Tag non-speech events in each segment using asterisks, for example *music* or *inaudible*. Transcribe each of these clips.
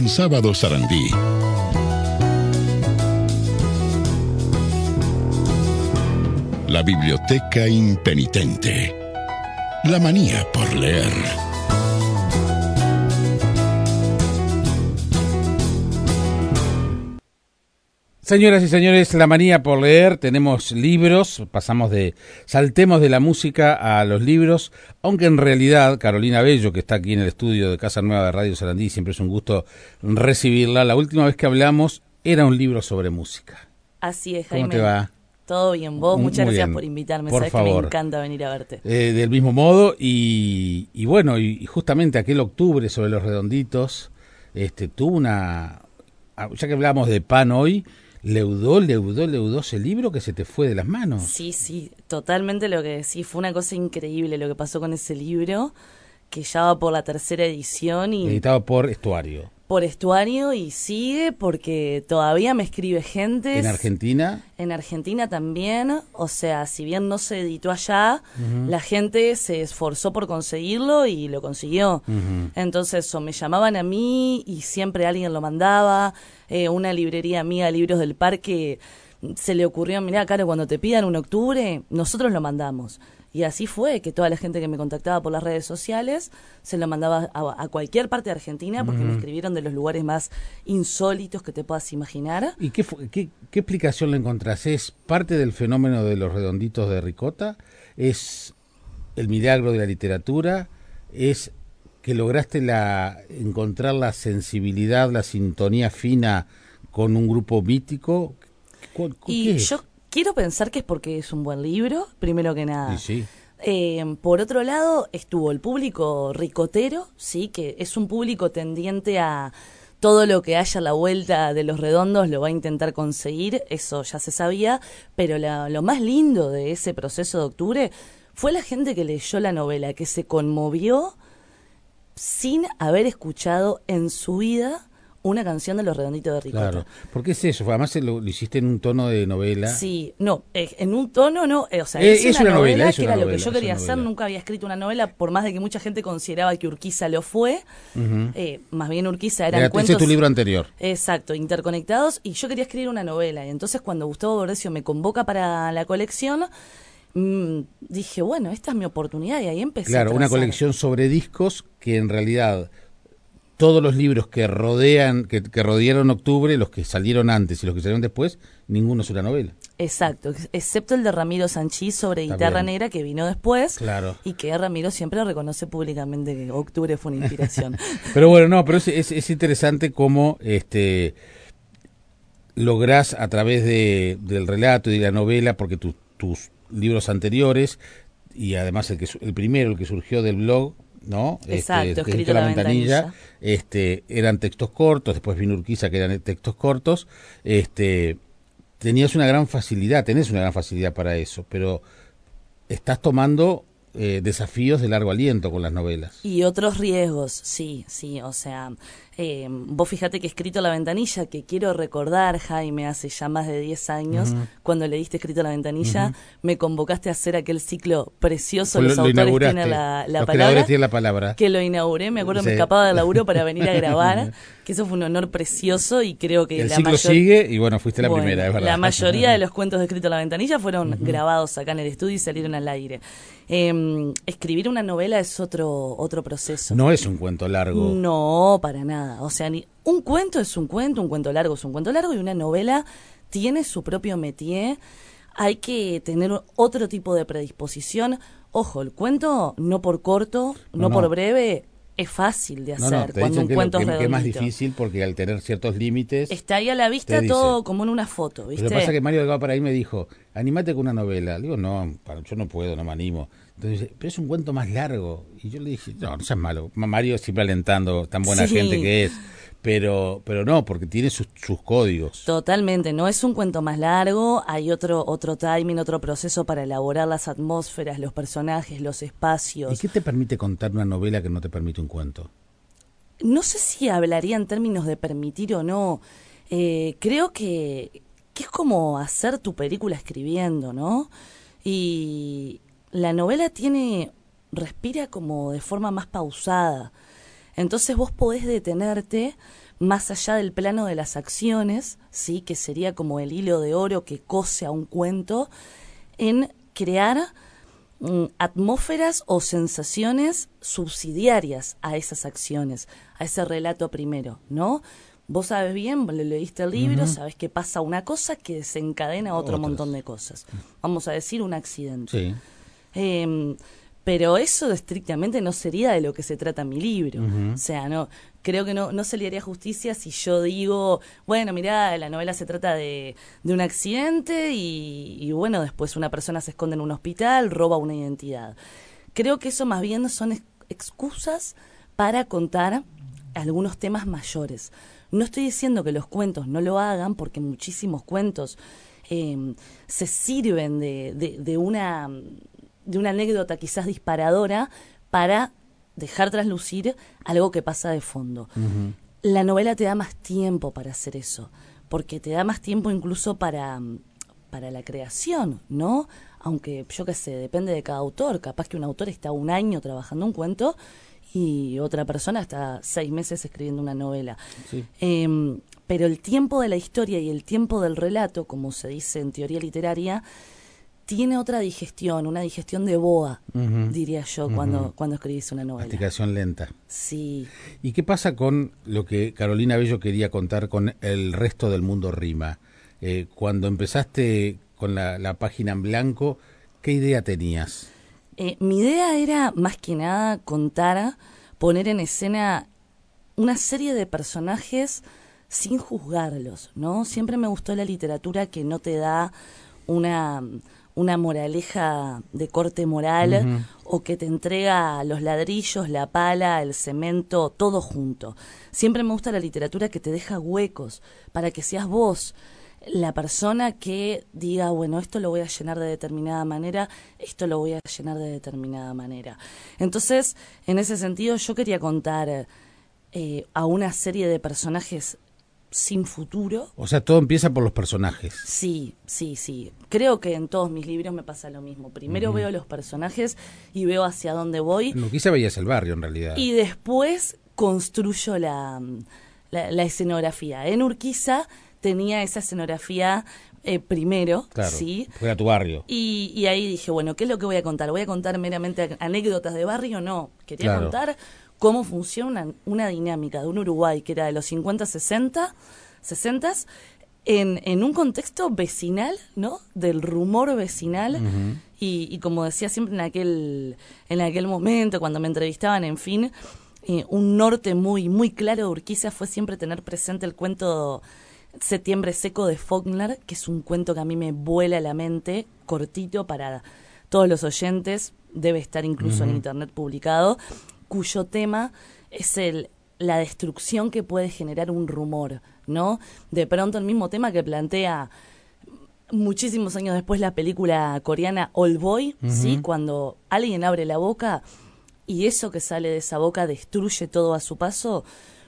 en Sábado Sarandí. La biblioteca impenitente. La manía por leer. Señoras y señores, la manía por leer, tenemos libros, pasamos de, saltemos de la música a los libros, aunque en realidad Carolina Bello, que está aquí en el estudio de Casa Nueva de Radio Sarandí, siempre es un gusto recibirla, la última vez que hablamos era un libro sobre música. Así es, Jaime. ¿Cómo te va? Todo bien, vos, Muy muchas gracias bien. por invitarme, Por sabes que favor. me encanta venir a verte. Eh, del mismo modo, y, y bueno, y, y justamente aquel octubre sobre los redonditos, este, tuvo una, ah, ya que hablamos de pan hoy, leudó, leudó, leudó ese libro que se te fue de las manos. Sí, sí, totalmente lo que decís, fue una cosa increíble lo que pasó con ese libro, que ya va por la tercera edición y Editado por Estuario. por estuario y sigue porque todavía me escribe gente. En Argentina, En Argentina también, o sea, si bien no se editó allá, la gente se esforzó por conseguirlo y lo consiguió. Entonces, o me llamaban a mí y siempre alguien lo mandaba. Eh, una librería mía, Libros del Parque, se le ocurrió, mirá, Caro, cuando te pidan un octubre, nosotros lo mandamos. Y así fue, que toda la gente que me contactaba por las redes sociales se lo mandaba a, a cualquier parte de Argentina porque me escribieron de los lugares más insólitos que te puedas imaginar. ¿y qué, qué, qué explicación le encontrás? ¿Es parte del fenómeno de los redonditos de Ricota? ¿Es el milagro de la literatura? ¿Es que lograste la, encontrar la sensibilidad, la sintonía fina con un grupo mítico? ¿Cu- cu- Y yo quiero pensar que es porque es un buen libro, primero que nada. Y sí. Eh, por otro lado, estuvo el público ricotero, sí, que es un público tendiente a todo lo que haya a la vuelta de los redondos lo va a intentar conseguir, eso ya se sabía, pero la- lo más lindo de ese proceso de octubre fue la gente que leyó la novela, que se conmovió sin haber escuchado en su vida una canción de los redonditos de Ricota. Claro. ¿Por qué es eso? Además lo, lo hiciste en un tono de novela. Sí, no, eh, en un tono no, eh, o sea, Eh, hice es una, una novela, novela, es que una era lo que yo es quería hacer, nunca había escrito una novela, por más de que mucha gente consideraba que Urquiza lo fue, eh, más bien Urquiza eran Era- ese cuentos... es tu libro anterior. Exacto, interconectados, y yo quería escribir una novela, y entonces cuando Gustavo Bordecio me convoca para la colección, mm, dije, bueno, esta es mi oportunidad, y ahí empecé Claro, a una colección sobre discos que en realidad todos los libros que rodean, que, que rodearon octubre, los que salieron antes y los que salieron después, ninguno es una novela. Exacto, ex- excepto el de Ramiro Sanchís sobre Está Guitarra bien. Negra, que vino después, Claro. y que Ramiro siempre reconoce públicamente que Octubre fue una inspiración. *laughs* Pero bueno, no, pero es, es, es interesante cómo este lográs a través de, del relato y de la novela, porque tu- tus libros anteriores, y además el que el primero, el que surgió del blog, ¿no? Exacto, que escrito a la ventanilla. este, eran textos cortos, después vino Urquiza, que eran textos cortos, este, tenías una gran facilidad, tenés una gran facilidad para eso, pero estás tomando eh, desafíos de largo aliento con las novelas. Y otros riesgos, sí, sí, o sea, eh, vos fíjate que he escrito La Ventanilla, que quiero recordar, Jaime, hace ya más de 10 años, cuando leíste escrito La Ventanilla, me convocaste a hacer aquel ciclo precioso, Lo- los lo autores tienen la, la Los palabra, creadores tienen la palabra. que lo inauguré, me acuerdo, me Sí. escapaba del laburo para venir a *laughs* grabar, que eso fue un honor precioso y creo que El la ciclo mayor- sigue y bueno, fuiste la Bueno, primera, es verdad. La mayoría *laughs* de los cuentos de escrito la ventanilla fueron grabados acá en el estudio y salieron al aire. Eh, escribir una novela es otro otro proceso. No es un cuento largo. No, para nada. O sea, ni un cuento es un cuento, un cuento largo es un cuento largo y una novela tiene su propio métier. Hay que tener otro tipo de predisposición. Ojo, el cuento no por corto, no, No, no. por breve, es fácil de No, hacer no, te cuando un que, lo- cuento que- es que es más difícil porque al tener ciertos límites... Está ahí a la vista dice. todo como en una foto, ¿viste? Lo que pasa es que Mario Delgado para ahí me dijo, animate con una novela. Le digo, no, yo no puedo, no me animo. Entonces, pero es un cuento más largo. Y yo le dije, no, no seas malo. Ma- Mario siempre alentando, tan buena Sí. gente que es. Pero, pero no, porque tiene sus, sus códigos. Totalmente, no es un cuento más largo, hay otro otro timing, otro proceso para elaborar las atmósferas, los personajes, los ¿Y espacios. qué te permite contar una novela que no te permite un cuento? No sé si hablaría en términos de permitir o no. Eh, creo que, que es como hacer tu película escribiendo, ¿no? Y la novela tiene, respira como de forma más pausada. Entonces vos podés detenerte más allá del plano de las acciones, sí, que sería como el hilo de oro que cose a un cuento, en crear mm, atmósferas o sensaciones subsidiarias a esas acciones, a ese relato primero, ¿no? Vos sabes bien, le leíste el libro, sabes que pasa una cosa que desencadena otro montón de cosas. Vamos a decir un accidente. Sí. Em, pero eso estrictamente no sería de lo que se trata mi libro. O sea, no creo que no, no se le haría justicia si yo digo, bueno, mira, la novela se trata de, de un accidente y, y, bueno, después una persona se esconde en un hospital, roba una identidad. Creo que eso más bien son excusas para contar algunos temas mayores. No estoy diciendo que los cuentos no lo hagan, porque muchísimos cuentos eh, se sirven de, de, de, una, de una anécdota quizás disparadora para dejar traslucir algo que pasa de fondo. La novela te da más tiempo para hacer eso, porque te da más tiempo incluso para, para la creación, ¿no? Aunque yo qué sé, depende de cada autor. Capaz que un autor está un año trabajando un cuento y otra persona está seis meses escribiendo una novela. Sí. Eh, pero el tiempo de la historia y el tiempo del relato, como se dice en teoría literaria, tiene otra digestión, una digestión de boa, uh -huh. diría yo, uh -huh. cuando, cuando escribís una novela. Masticación lenta. Sí. ¿Y qué pasa con lo que Carolina Bello quería contar con el resto del mundo rima? Eh, cuando empezaste con la, la página en blanco, ¿qué idea tenías? Eh, mi idea era más que nada contar, poner en escena una serie de personajes sin juzgarlos, ¿no? Siempre me gustó la literatura que no te da una, una moraleja de corte moral uh -huh. o que te entrega los ladrillos, la pala, el cemento, todo junto. Siempre me gusta la literatura que te deja huecos para que seas vos la persona que diga, bueno, esto lo voy a llenar de determinada manera, esto lo voy a llenar de determinada manera. Entonces, en ese sentido, yo quería contar eh, a una serie de personajes sin futuro. O sea, todo empieza por los personajes. Sí, sí, sí. Creo que en todos mis libros me pasa lo mismo. Primero uh -huh. veo los personajes y veo hacia dónde voy. En Urquiza veías el barrio, en realidad. Y después construyo la, la, la escenografía. En Urquiza tenía esa escenografía eh, primero, claro, ¿sí? Fue a tu barrio. Y, y, ahí dije, bueno, ¿qué es lo que voy a contar? ¿Voy a contar meramente anécdotas de barrio? No, quería claro. contar cómo funciona una, una, dinámica de un Uruguay que era de los 50, 60, 60 en, en un contexto vecinal, ¿no? Del rumor vecinal. Uh -huh. y, y, como decía siempre en aquel, en aquel momento, cuando me entrevistaban, en fin, eh, un norte muy, muy claro de Urquiza fue siempre tener presente el cuento Septiembre Seco de Faulkner, que es un cuento que a mí me vuela la mente, cortito para todos los oyentes, debe estar incluso uh -huh. en internet publicado, cuyo tema es el la destrucción que puede generar un rumor, ¿no? De pronto el mismo tema que plantea muchísimos años después la película coreana Old Boy, uh -huh. ¿sí? Cuando alguien abre la boca y eso que sale de esa boca destruye todo a su paso.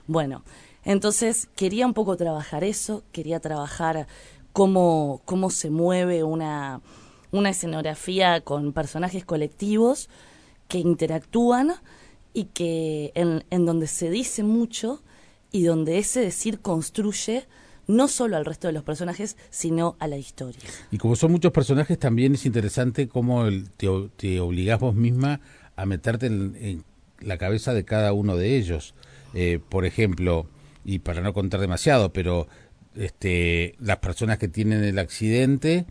Bueno, entonces quería un poco trabajar eso, quería trabajar cómo, cómo se mueve una, una escenografía con personajes colectivos que interactúan y que en, en donde se dice mucho y donde ese decir construye no solo al resto de los personajes, sino a la historia. Y como son muchos personajes, también es interesante cómo el, te, te obligás vos misma a meterte en, en, la cabeza de cada uno de ellos. Eh, por ejemplo, y para no contar demasiado, pero este, las personas que tienen el accidente,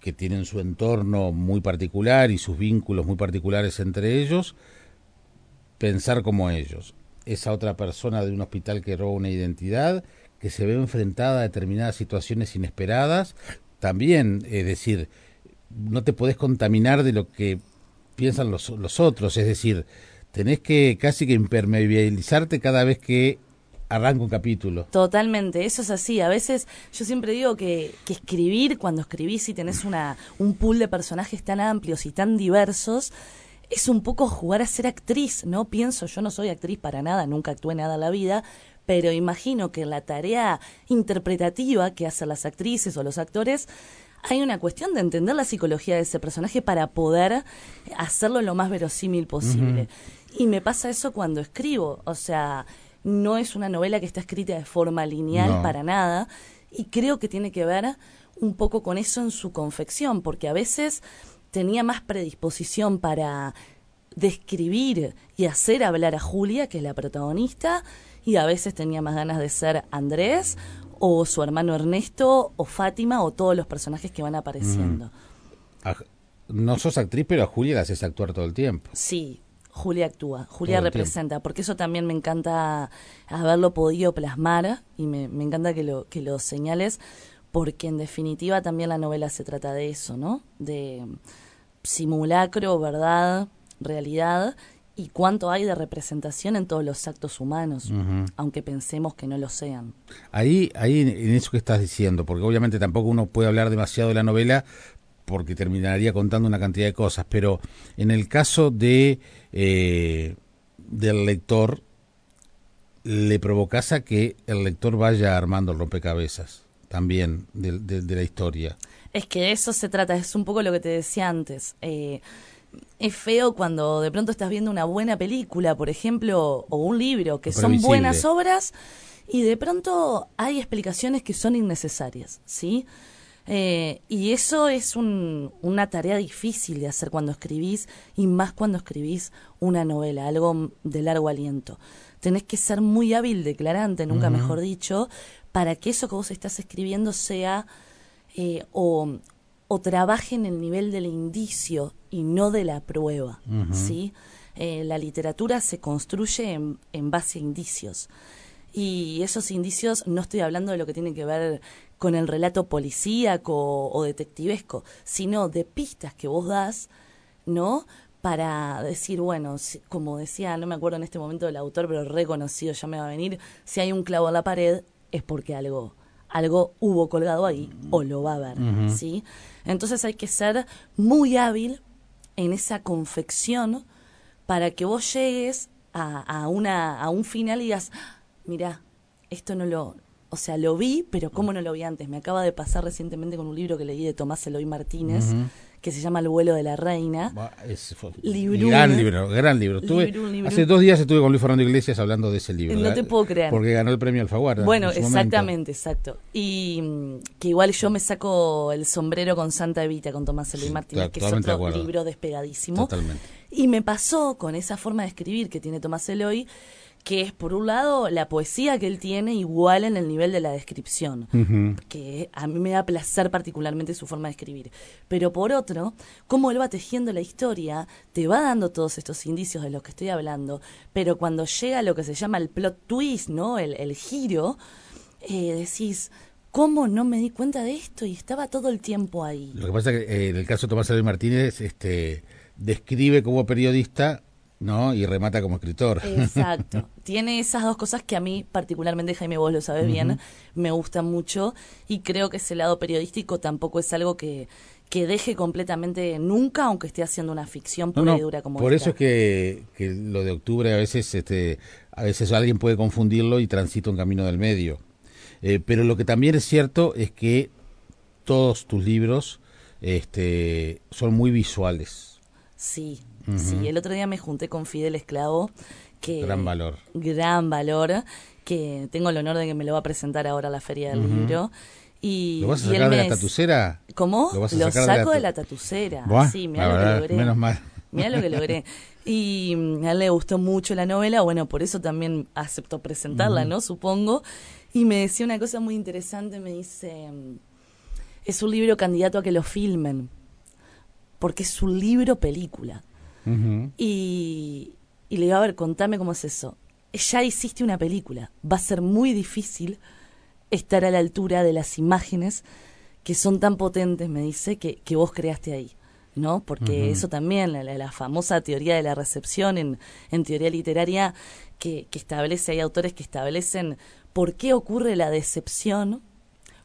que tienen su entorno muy particular y sus vínculos muy particulares entre ellos, pensar como ellos. Esa otra persona de un hospital que roba una identidad, que se ve enfrentada a determinadas situaciones inesperadas, también, es decir, no te podés contaminar de lo que piensan los, los otros, es decir, tenés que casi que impermeabilizarte cada vez que arranca un capítulo. Totalmente, eso es así. A veces yo siempre digo que, que escribir, cuando escribís y tenés una, un pool de personajes tan amplios y tan diversos, es un poco jugar a ser actriz, ¿no? Pienso, yo no soy actriz para nada, nunca actué nada en la vida, pero imagino que en la tarea interpretativa que hacen las actrices o los actores, hay una cuestión de entender la psicología de ese personaje para poder hacerlo lo más verosímil posible. Uh -huh. Y me pasa eso cuando escribo, o sea, no es una novela que está escrita de forma lineal No. para nada, y creo que tiene que ver un poco con eso en su confección, porque a veces tenía más predisposición para describir y hacer hablar a Julia, que es la protagonista, y a veces tenía más ganas de ser Andrés o su hermano Ernesto o Fátima o todos los personajes que van apareciendo. A- no sos actriz, pero a Julia la haces actuar todo el tiempo. Sí, Julia actúa, Julia representa, porque eso también me encanta haberlo podido plasmar y me, me encanta que lo, que lo señales, porque en definitiva también la novela se trata de eso, ¿no? De simulacro, verdad, realidad y cuánto hay de representación en todos los actos humanos, aunque pensemos que no lo sean. Ahí, ahí en- en eso que estás diciendo, porque obviamente tampoco uno puede hablar demasiado de la novela porque terminaría contando una cantidad de cosas, pero en el caso de eh, del lector, le provocas a que el lector vaya armando el rompecabezas también de, de- de la historia. Es que de eso se trata, es un poco lo que te decía antes. Eh, es feo cuando de pronto estás viendo una buena película, por ejemplo, o un libro, que son buenas obras, y de pronto hay explicaciones que son innecesarias, ¿sí? Eh, y eso es un- una tarea difícil de hacer cuando escribís, y más cuando escribís una novela, algo de largo aliento. Tenés que ser muy hábil, declarante, nunca mejor dicho, para que eso que vos estás escribiendo sea eh, o, o trabaje en el nivel del indicio y no de la prueba, ¿sí? Eh, la literatura se construye en, en base a indicios. Y esos indicios, no estoy hablando de lo que tiene que ver con el relato policíaco o detectivesco, sino de pistas que vos das, ¿no? Para decir, bueno, si- como decía, no me acuerdo en este momento del autor, pero reconocido, ya me va a venir, si hay un clavo en la pared es porque algo, algo hubo colgado ahí o lo va a haber, ¿sí? Entonces hay que ser muy hábil en esa confección para que vos llegues a, a una, a un final y digas, mira, esto no lo, o sea, lo vi, pero ¿cómo no lo vi antes? Me acaba de pasar recientemente con un libro que leí de Tomás Eloy Martínez, que se llama El vuelo de la reina. Es- fue- Librún. gran libro, gran libro. Librún. Hace dos días estuve con Luis Fernando Iglesias hablando de ese libro. No ¿verdad? te puedo creer. Porque ganó el premio Alfaguara. Bueno, momento. exactamente, exacto. Y mm, que igual yo me saco el sombrero con Santa Evita, con Tomás Eloy Martínez, que es otro libro despegadísimo. Totalmente. Y me pasó con esa forma de escribir que tiene Tomás Eloy, que es por un lado la poesía que él tiene igual en el nivel de la descripción, que a mí me da placer particularmente su forma de escribir. Pero por otro, cómo él va tejiendo la historia, te va dando todos estos indicios de los que estoy hablando, pero cuando llega lo que se llama el plot twist, ¿no? El, el giro, eh, decís, ¿cómo no me di cuenta de esto? Y estaba todo el tiempo ahí. Lo que pasa es que eh, en el caso de Tomás Eloy Martínez, este, describe como periodista, ¿no? Y remata como escritor. Exacto. *laughs* Tiene esas dos cosas que a mí, particularmente, Jaime, vos lo sabes bien, me gustan mucho y creo que ese lado periodístico tampoco es algo que, que deje completamente nunca, aunque esté haciendo una ficción No, pura no, y dura como por esta. eso es que, que lo de octubre a veces, este, a veces alguien puede confundirlo y transita un camino del medio. Eh, pero lo que también es cierto es que todos tus libros este, son muy visuales. Sí, sí. El otro día me junté con Fidel Esclavo, que... Gran valor. Gran valor, que tengo el honor de que me lo va a presentar ahora a la Feria del Libro. Y, ¿Lo vas a sacar de la tatucera? ¿Cómo? ¿Lo de la saco de ta- la tatucera. Buah, sí, mira lo que logré. menos mal. Mira lo que logré. Y a él le gustó mucho la novela, bueno, por eso también aceptó presentarla, ¿no? Supongo. Y me decía una cosa muy interesante, me dice, es un libro candidato a que lo filmen, porque es un libro película. Y, y le digo, a ver, contame cómo es eso. Ya hiciste una película, va a ser muy difícil estar a la altura de las imágenes que son tan potentes, me dice, que, que vos creaste ahí. ¿No? Porque eso también, la, la- la famosa teoría de la recepción en, en teoría literaria, que, que establece, hay autores que establecen por qué ocurre la decepción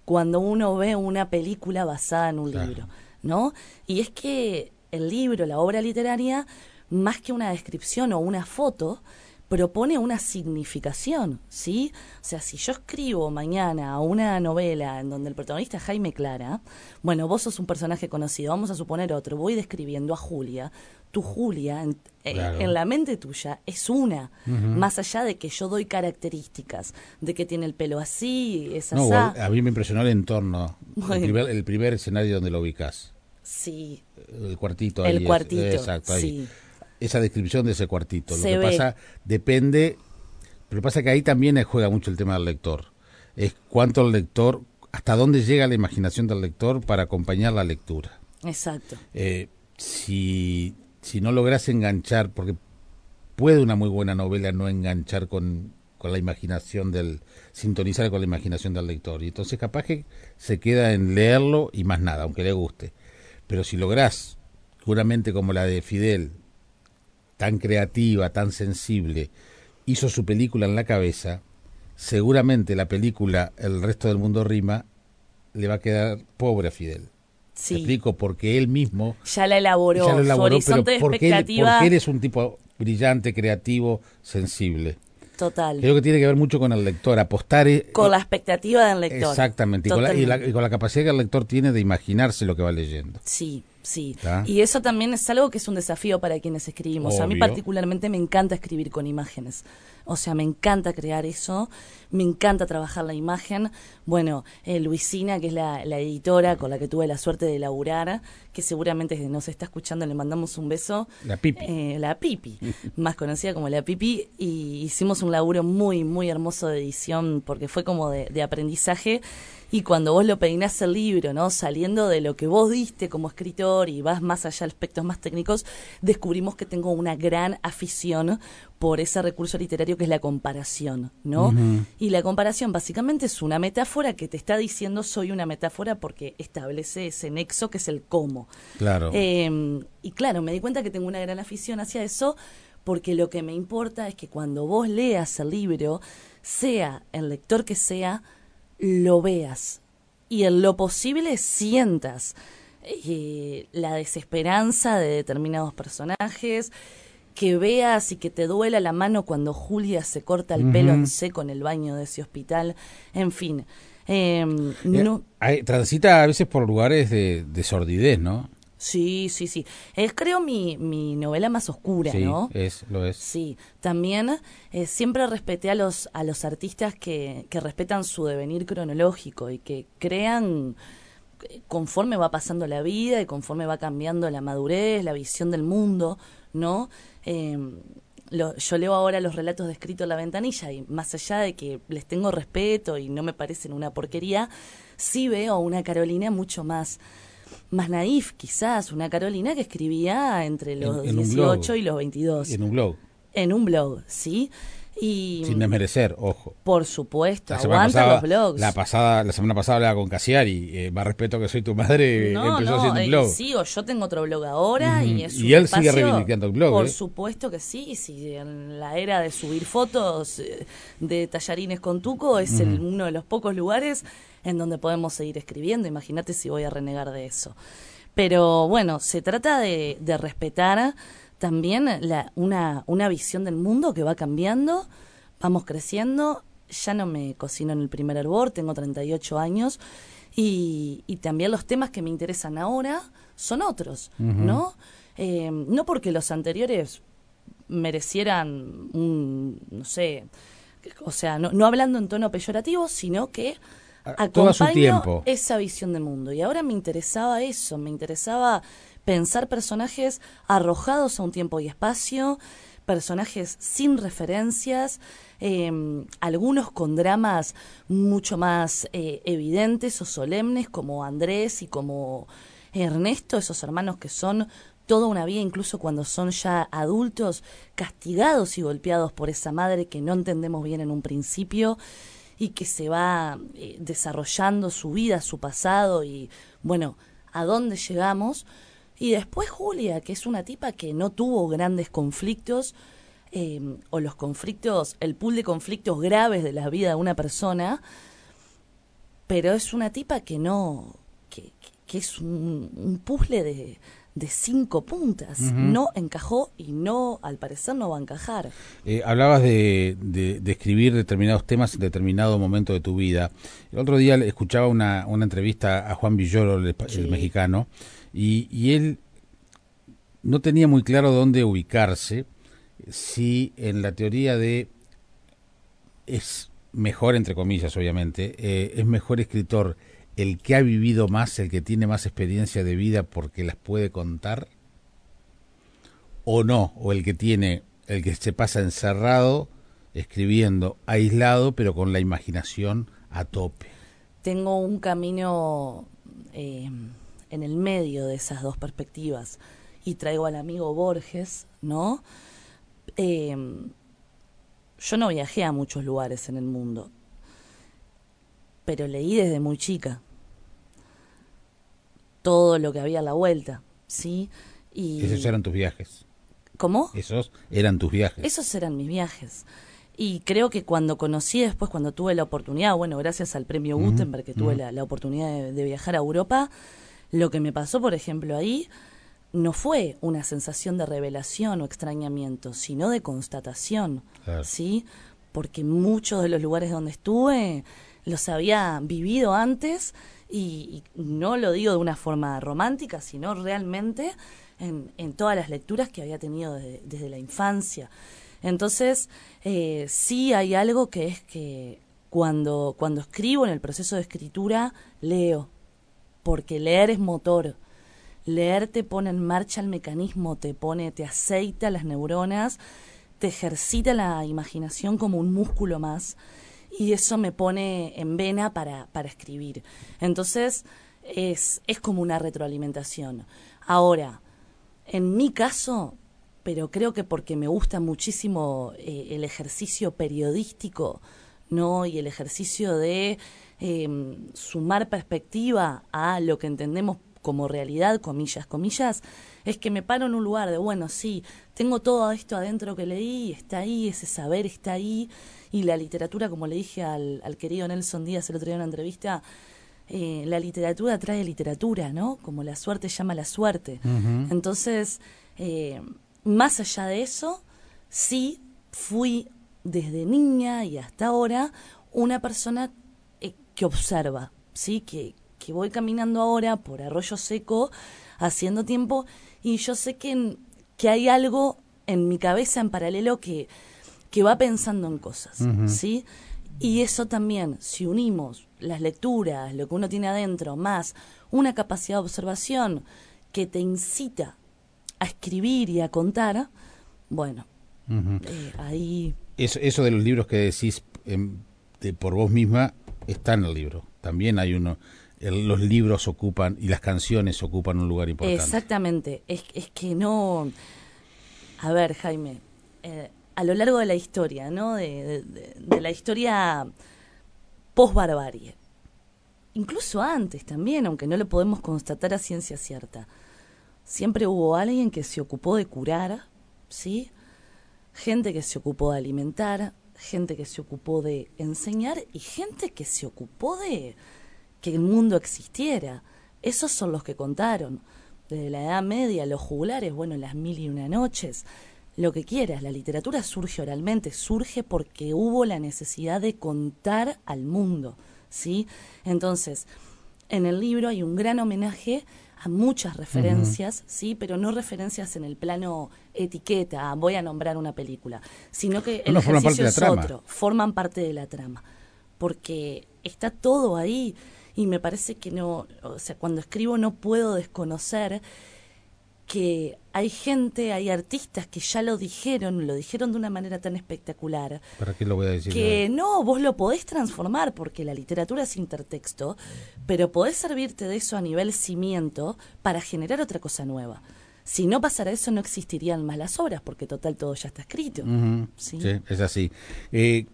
cuando uno ve una película basada en un Claro. libro, ¿no? Y es que el libro, la obra literaria, más que una descripción o una foto, propone una significación, ¿sí? O sea, si yo escribo mañana una novela en donde el protagonista es Jaime Clara, bueno, vos sos un personaje conocido, vamos a suponer otro, voy describiendo a Julia, tu Julia, en, eh, la mente tuya, es una, más allá de que yo doy características, de que tiene el pelo así, es así. a mí me impresionó el entorno, el, primer, escenario donde lo ubicas. Sí. El cuartito. El cuartito, exacto, ahí. Esa descripción de ese cuartito. lo que pasa, depende, pero pasa que ahí también juega mucho el tema del lector. Es cuánto el lector, hasta dónde llega la imaginación del lector para acompañar la lectura. Exacto. Eh, si si no logras enganchar, porque puede una muy buena novela no enganchar con, con la imaginación del, sintonizar con la imaginación del lector. Y entonces capaz que se queda en leerlo y más nada, aunque le guste. Pero si lográs una mente como la de Fidel, tan creativa, tan sensible, hizo su película en la cabeza, seguramente la película El resto del mundo rima le va a quedar pobre a Fidel. Sí. explico, porque él mismo... Ya la elaboró, ya su horizonte de expectativa... porque él es un tipo brillante, creativo, sensible. Total. Creo que tiene que ver mucho con el lector, apostar... Eh, con la expectativa del lector. Exactamente, y con, la, y con, la, capacidad que el lector tiene de imaginarse lo que va leyendo. Sí, Sí, y eso también es algo que es un desafío para quienes escribimos. A mí particularmente me encanta escribir con imágenes. O sea, me encanta crear eso, me encanta trabajar la imagen. Bueno, eh, Luisina, que es la, editora con la que tuve la suerte de laburar, que seguramente nos está escuchando, le mandamos un beso. La Pipi. Eh, la Pipi, *laughs* más conocida como la Pipi, y hicimos un laburo muy, muy hermoso de edición porque fue como de, de aprendizaje y cuando vos lo peinás el libro, ¿no? Saliendo de lo que vos diste como escritor y vas más allá de aspectos más técnicos, descubrimos que tengo una gran afición por ese recurso literario que es la comparación, ¿no? Y la comparación básicamente es una metáfora que te está diciendo soy una metáfora porque establece ese nexo que es el cómo. Claro. Em, y claro, me di cuenta que tengo una gran afición hacia eso porque lo que me importa es que cuando vos leas el libro, sea el lector que sea, lo veas y en lo posible sientas eh, la desesperanza de determinados personajes, que veas y que te duela la mano cuando Julia se corta el pelo en seco en el baño de ese hospital, en fin. Em, eh, no, transita a veces por lugares de, de sordidez, ¿no? Sí, sí, sí. Es creo mi, mi novela más oscura, ¿no? Es, lo es. Sí. También eh, siempre respeté a los, a los artistas que, que respetan su devenir cronológico y que crean eh, conforme va pasando la vida y conforme va cambiando la madurez, la visión del mundo, ¿no? Em, yo leo ahora los relatos de escrito en la ventanilla y más allá de que les tengo respeto y no me parecen una porquería, sí veo una Carolina mucho más más naif, quizás, una Carolina que escribía entre los 18 y los 22. En un blog. En un blog, sí. Y, Sin desmerecer, ojo. Por supuesto, aguanta los blogs. La pasada, la semana pasada hablaba con Casiari, eh, más respeto que soy tu madre, no, empezó no, haciendo un blog. sí, o yo tengo otro blog ahora y es Y él sigue reivindicando el blog. Por ¿eh? supuesto que sí, si en la era de subir fotos eh, de tallarines con tuco es el, uno de los pocos lugares en donde podemos seguir escribiendo. Imagínate si voy a renegar de eso. Pero bueno, se trata de, de respetar también la, una, una visión del mundo que va cambiando, vamos creciendo. Ya no me cocino en el primer hervor, tengo 38 años. Y, y también los temas que me interesan ahora son otros, ¿no? Eh, no porque los anteriores merecieran un, no sé, o sea, no, no hablando en tono peyorativo, sino que acompaño esa visión del mundo. Y ahora me interesaba eso, me interesaba pensar personajes arrojados a un tiempo y espacio, personajes sin referencias, em, algunos con dramas mucho más eh, evidentes o solemnes, como Andrés y como Ernesto, esos hermanos que son toda una vida, incluso cuando son ya adultos, castigados y golpeados por esa madre que no entendemos bien en un principio y que se va eh, desarrollando su vida, su pasado y bueno, a dónde llegamos. Y después Julia, que es una tipa que no tuvo grandes conflictos, em, o los conflictos, el pool de conflictos graves de la vida de una persona, pero es una tipa que no, que, que es un, un puzzle de, de cinco puntas. No encajó y no, al parecer, no va a encajar. Eh, hablabas de, de, escribir determinados temas en determinado momento de tu vida. El otro día escuchaba una, una entrevista a Juan Villoro, el, mexicano, y, y él no tenía muy claro dónde ubicarse, si en la teoría de es mejor, entre comillas, obviamente, eh, es mejor escritor el que ha vivido más, el que tiene más experiencia de vida porque las puede contar, o no, o el que tiene, el que se pasa encerrado, escribiendo, aislado, pero con la imaginación a tope. Tengo un camino eh, en el medio de esas dos perspectivas y traigo al amigo Borges, ¿no? Eh, yo no viajé a muchos lugares en el mundo, pero leí desde muy chica todo lo que había a la vuelta, ¿sí? Y Esos eran tus viajes. ¿Cómo? Esos eran tus viajes. Esos eran mis viajes. Y creo que cuando conocí después, cuando tuve la oportunidad, bueno, gracias al premio Gutenberg, que tuve la, oportunidad de, viajar a Europa, lo que me pasó, por ejemplo, ahí no fue una sensación de revelación o extrañamiento, sino de constatación, ¿sí? Porque muchos de los lugares donde estuve los había vivido antes y, no lo digo de una forma romántica, sino realmente en, en todas las lecturas que había tenido desde la infancia. Entonces, eh, sí hay algo que es que cuando, cuando escribo en el proceso de escritura, leo, porque leer es motor. Leer te pone en marcha el mecanismo, te pone, te aceita las neuronas, te ejercita la imaginación como un músculo más y eso me pone en vena para, para escribir. Entonces, es, es como una retroalimentación. Ahora, en mi caso, pero creo que porque me gusta muchísimo eh, el ejercicio periodístico, ¿no? Y el ejercicio de em, sumar perspectiva a lo que entendemos como realidad, comillas, comillas, es que me paro en un lugar de, bueno, sí, tengo todo esto adentro que leí, está ahí, ese saber está ahí, y la literatura, como le dije al, al querido Nelson Díaz el otro día en una entrevista, eh, la literatura trae literatura, ¿no? Como la suerte llama la suerte. Entonces, eh, más allá de eso, sí fui desde niña y hasta ahora una persona eh, que observa, ¿sí? Que, que voy caminando ahora por Arroyo Seco haciendo tiempo y yo sé que, que hay algo en mi cabeza en paralelo que, que va pensando en cosas, ¿sí? Y eso también, si unimos las lecturas, lo que uno tiene adentro, más una capacidad de observación que te incita a escribir y a contar, bueno, eh, ahí... Eso, eso de los libros que decís em, de, por vos misma está en el libro. También hay uno, los libros ocupan y las canciones ocupan un lugar importante. Exactamente, es, es que no... A ver, Jaime, eh, a lo largo de la historia, ¿no? De, de la historia post-barbarie, incluso antes también, aunque no lo podemos constatar a ciencia cierta, siempre hubo alguien que se ocupó de curar, ¿sí? Gente que se ocupó de alimentar, gente que se ocupó de enseñar y gente que se ocupó de que el mundo existiera. Esos son los que contaron. Desde la Edad Media, los jugulares, bueno, las mil y una noches, lo que quieras. La literatura surge oralmente, surge porque hubo la necesidad de contar al mundo, ¿sí? Entonces, en el libro hay un gran homenaje a muchas referencias, sí, pero no referencias en el plano etiqueta, voy a nombrar una película, sino que el ejercicio es otro, forman parte de la trama, porque está todo ahí y me parece que no, o sea, cuando escribo no puedo desconocer que hay gente, hay artistas que ya lo dijeron, lo dijeron de una manera tan espectacular. ¿Para qué lo voy a decir? Que no, vos lo podés transformar porque la literatura es intertexto, pero podés servirte de eso a nivel cimiento para generar otra cosa nueva. Si no pasara eso, no existirían más las obras, porque total todo ya está escrito. ¿sí? es así. Eh,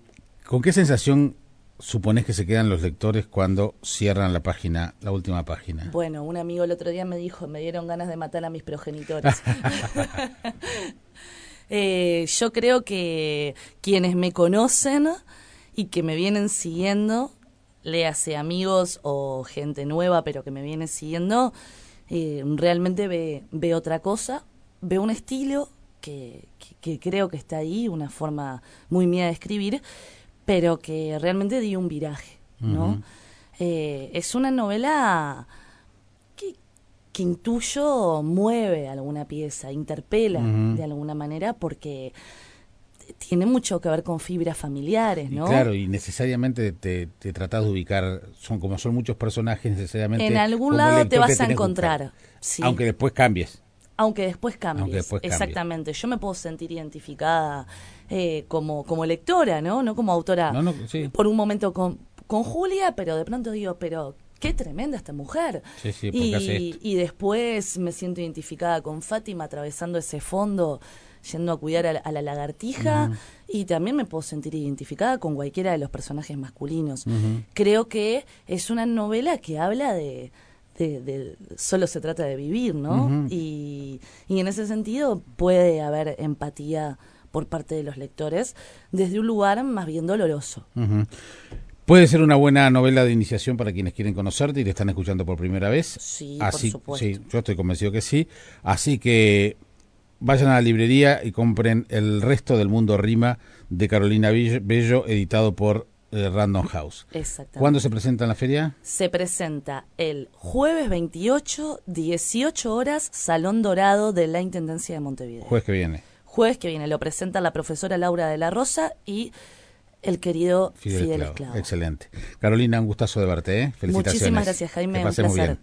¿Con qué sensación supones que se quedan los lectores cuando cierran la página, la última página? Bueno, un amigo el otro día me dijo, me dieron ganas de matar a mis progenitores. *laughs* *laughs* Eh, yo creo que quienes me conocen y que me vienen siguiendo, léase amigos o gente nueva, pero que me viene siguiendo, eh, realmente ve, ve otra cosa, ve un estilo que, que creo que está ahí, una forma muy mía de escribir, pero que realmente dio un viraje, ¿no? Eh, es una novela que, que intuyo mueve alguna pieza, interpela de alguna manera porque tiene mucho que ver con fibras familiares, ¿no? claro, y necesariamente te, te tratás de ubicar, son como son muchos personajes, necesariamente... En algún lado te vas a encontrar, Aunque después cambies. Aunque después cambies, exactamente. Yo me puedo sentir identificada eh, como, como lectora, ¿no? No como autora. Por un momento con, con Julia, pero de pronto digo, pero qué tremenda esta mujer. y, y después me siento identificada con Fátima atravesando ese fondo yendo a cuidar a, la lagartija y también me puedo sentir identificada con cualquiera de los personajes masculinos. Creo que es una novela que habla de, de, solo se trata de vivir, ¿no? y, y en ese sentido puede haber empatía por parte de los lectores desde un lugar más bien doloroso. Puede ser una buena novela de iniciación para quienes quieren conocerte y te están escuchando por primera vez. Sí, Así, por supuesto. Sí, yo estoy convencido que sí. Así que vayan a la librería y compren El resto del mundo rima de Carolina Bello, editado por eh, Random House. Exactamente. ¿Cuándo se presenta en la feria? Se presenta el jueves 28, 18 horas, Salón Dorado de la Intendencia de Montevideo. Jueves que viene. Jueves que viene. Lo presenta la profesora Laura de la Rosa y el querido Fidel, Esclavo. Excelente. Carolina, un gustazo de verte. ¿eh? Felicitaciones. Muchísimas gracias, Jaime. un placer.